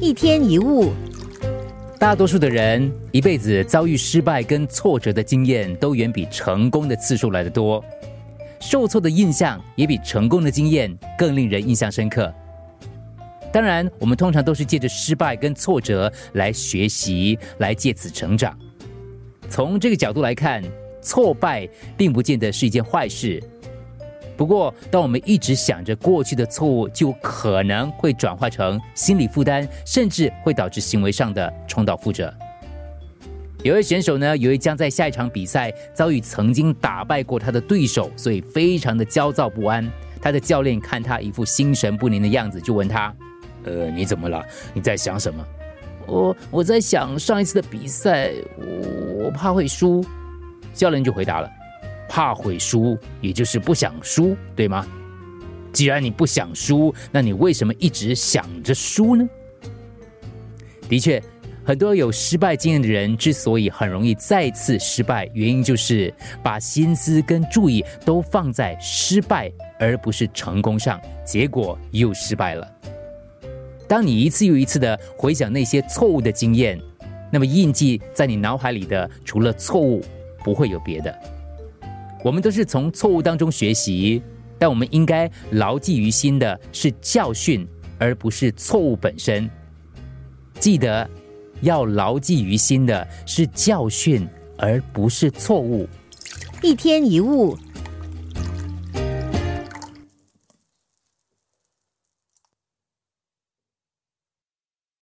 一天一物，大多数的人一辈子遭遇失败跟挫折的经验都远比成功的次数来得多，受挫的印象也比成功的经验更令人印象深刻。当然，我们通常都是借着失败跟挫折来学习，来借此成长。从这个角度来看，挫败并不见得是一件坏事。不过，当我们一直想着过去的错误，就可能会转化成心理负担，甚至会导致行为上的重蹈覆辙。有位选手呢，由于将在下一场比赛遭遇曾经打败过他的对手，所以非常的焦躁不安。他的教练看他一副心神不宁的样子，就问他：“呃，你怎么了？你在想什么？”“我我在想上一次的比赛，我我怕会输。”教练就回答了。怕会输，也就是不想输，对吗？既然你不想输，那你为什么一直想着输呢？的确，很多有失败经验的人之所以很容易再次失败，原因就是把心思跟注意都放在失败而不是成功上，结果又失败了。当你一次又一次的回想那些错误的经验，那么印记在你脑海里的，除了错误，不会有别的。我们都是从错误当中学习，但我们应该牢记于心的是教训，而不是错误本身。记得要牢记于心的是教训，而不是错误。一天一物。